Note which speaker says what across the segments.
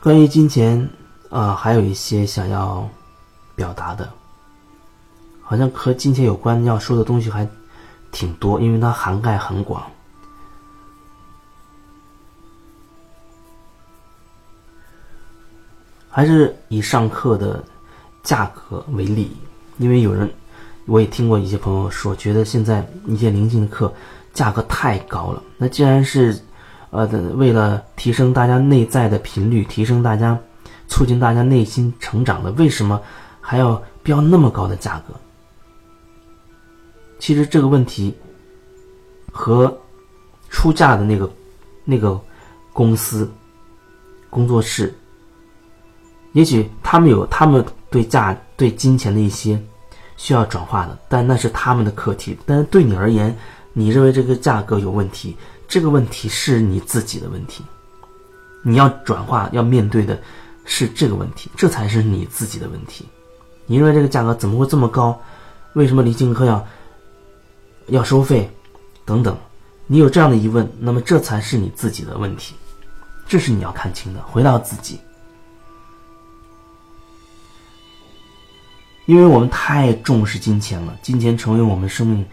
Speaker 1: 关于金钱啊，还有一些想要表达的，好像和金钱有关要说的东西还挺多，因为它涵盖很广。还是以上课的价格为例，因为有人我也听过一些朋友说，觉得现在一些灵性的课价格太高了。那既然是呃为了提升大家内在的频率，提升大家，促进大家内心成长的，为什么还要标那么高的价格？其实这个问题和出价的那个那个公司工作室。也许他们有他们对价对金钱的一些需要转化的，但那是他们的课题。但是对你而言，你认为这个价格有问题，这个问题是你自己的问题。你要转化要面对的是这个问题，这才是你自己的问题。你认为这个价格怎么会这么高？为什么离境课要要收费？等等，你有这样的疑问，那么这才是你自己的问题，这是你要看清的。回到自己。因为我们太重视金钱了，金钱成为我们生命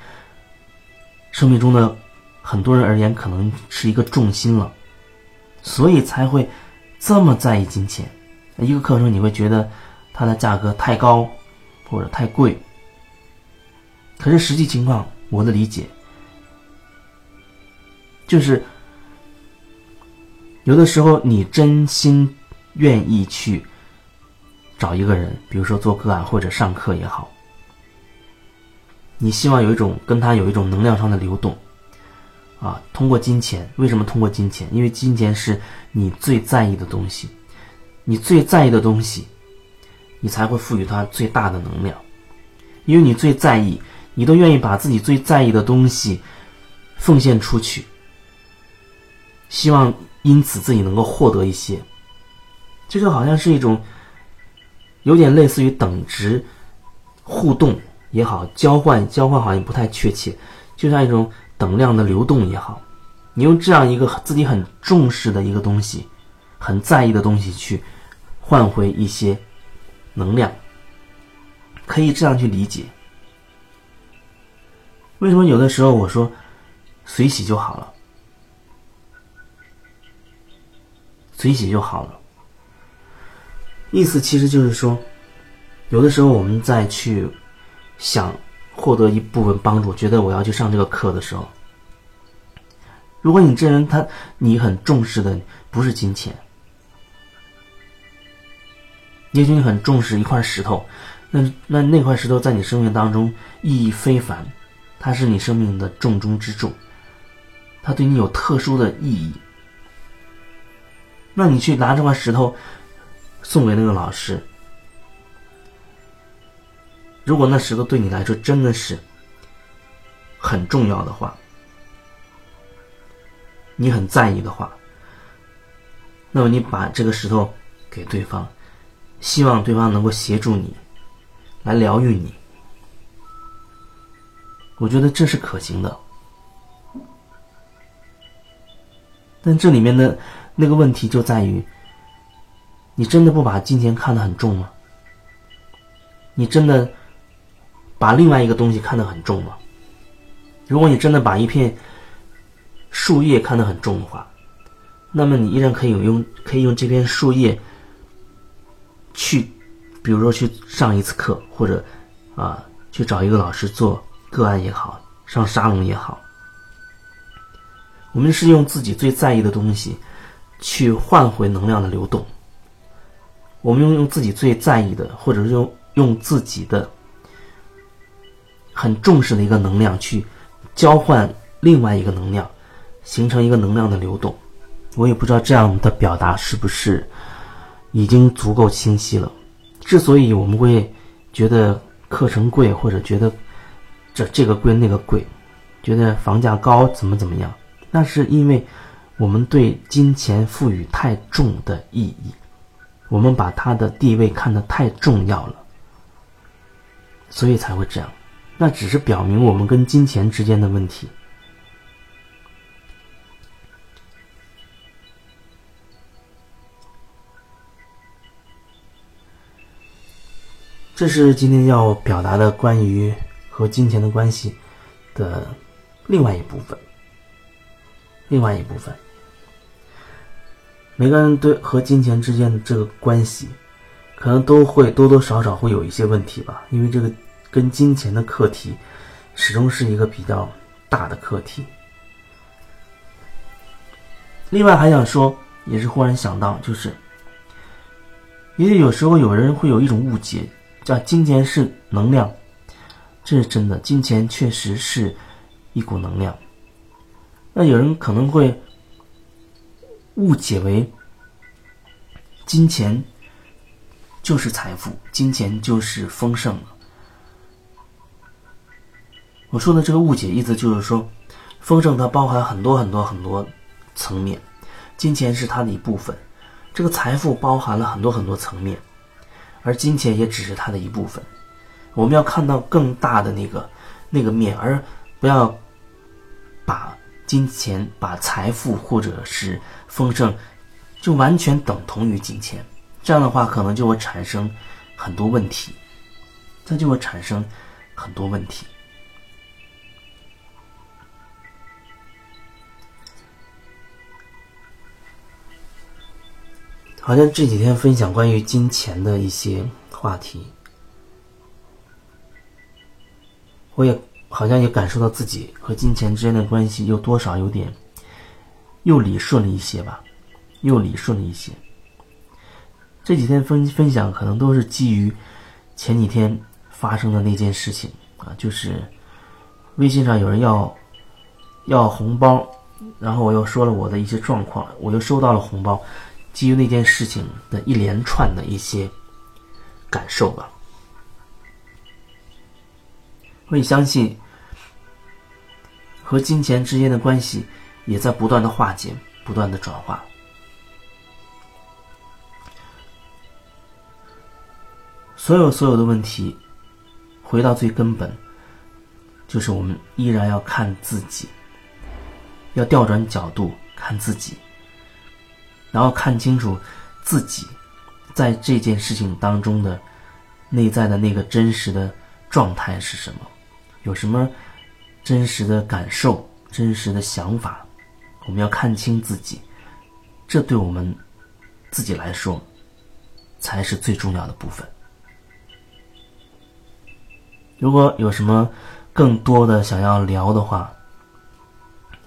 Speaker 1: 生命中的很多人而言，可能是一个重心了，所以才会这么在意金钱。一个课程你会觉得它的价格太高或者太贵，可是实际情况，我的理解就是有的时候你真心愿意去。找一个人，比如说做个案或者上课也好，你希望有一种跟他有一种能量上的流动，啊，通过金钱，为什么通过金钱？因为金钱是你最在意的东西，你最在意的东西，你才会赋予它最大的能量，因为你最在意，你都愿意把自己最在意的东西奉献出去，希望因此自己能够获得一些，这就好像是一种。有点类似于等值互动也好，交换交换好像不太确切，就像一种等量的流动也好。你用这样一个自己很重视的一个东西，很在意的东西去换回一些能量，可以这样去理解。为什么有的时候我说随喜就好了，随喜就好了？意思其实就是说，有的时候我们在去想获得一部分帮助，觉得我要去上这个课的时候，如果你这人他你很重视的不是金钱，也许你很重视一块石头，那那那块石头在你生命当中意义非凡，它是你生命的重中之重，它对你有特殊的意义，那你去拿这块石头。送给那个老师。如果那石头对你来说真的是很重要的话，你很在意的话，那么你把这个石头给对方，希望对方能够协助你，来疗愈你。我觉得这是可行的。但这里面的那个问题就在于。你真的不把金钱看得很重吗？你真的把另外一个东西看得很重吗？如果你真的把一片树叶看得很重的话，那么你依然可以用可以用这片树叶去，比如说去上一次课，或者啊去找一个老师做个案也好，上沙龙也好。我们是用自己最在意的东西去换回能量的流动。我们用用自己最在意的，或者是用用自己的很重视的一个能量去交换另外一个能量，形成一个能量的流动。我也不知道这样的表达是不是已经足够清晰了。之所以我们会觉得课程贵，或者觉得这这个贵那个贵，觉得房价高怎么怎么样，那是因为我们对金钱赋予太重的意义。我们把它的地位看得太重要了，所以才会这样。那只是表明我们跟金钱之间的问题。这是今天要表达的关于和金钱的关系的另外一部分另外一部分。每个人对和金钱之间的这个关系可能都会多多少少会有一些问题吧因为这个跟金钱的课题，始终是一个比较大的课题。另外还想说，也是忽然想到，就是，因为有时候有人会有一种误解，叫金钱是能量，这是真的，金钱确实是一股能量。那有人可能会误解为金钱就是财富，金钱就是丰盛。我说的这个误解意思就是说，丰盛它包含很多很多很多。层面，金钱是它的一部分，这个财富包含了很多很多层面，而金钱也只是它的一部分。我们要看到更大的那个那个面，而不要把金钱、把财富或者是丰盛就完全等同于金钱。这样的话，可能就会产生很多问题，它就会产生很多问题。好像这几天分享关于金钱的一些话题，我也好像也感受到自己和金钱之间的关系又多少有点又理顺了一些吧，又理顺了一些。这几天分分享可能都是基于前几天发生的那件事情啊，就是微信上有人要要红包，然后我又说了我的一些状况，我又收到了红包。基于那件事情的一连串的一些感受吧，我也相信和金钱之间的关系也在不断的化解、不断的转化。所有所有的问题，回到最根本，就是我们依然要看自己，要调转角度看自己。然后看清楚自己在这件事情当中的内在的那个真实的状态是什么，有什么真实的感受、真实的想法，我们要看清自己，这对我们自己来说才是最重要的部分。如果有什么更多的想要聊的话，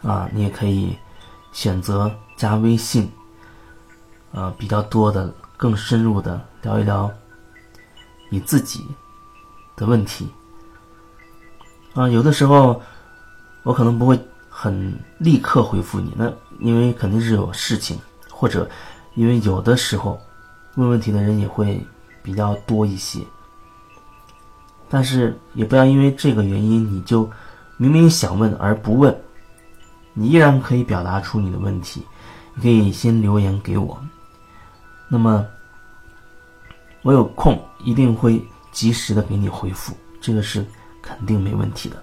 Speaker 1: 啊，你也可以选择加微信。呃，比较多的、更深入的聊一聊你自己的问题啊。有的时候我可能不会很立刻回复你，那因为肯定是有事情，或者因为有的时候问问题的人也会比较多一些。但是也不要因为这个原因你就明明想问而不问，你依然可以表达出你的问题，你可以先留言给我。那么，我有空一定会及时的给你回复，这个是肯定没问题的。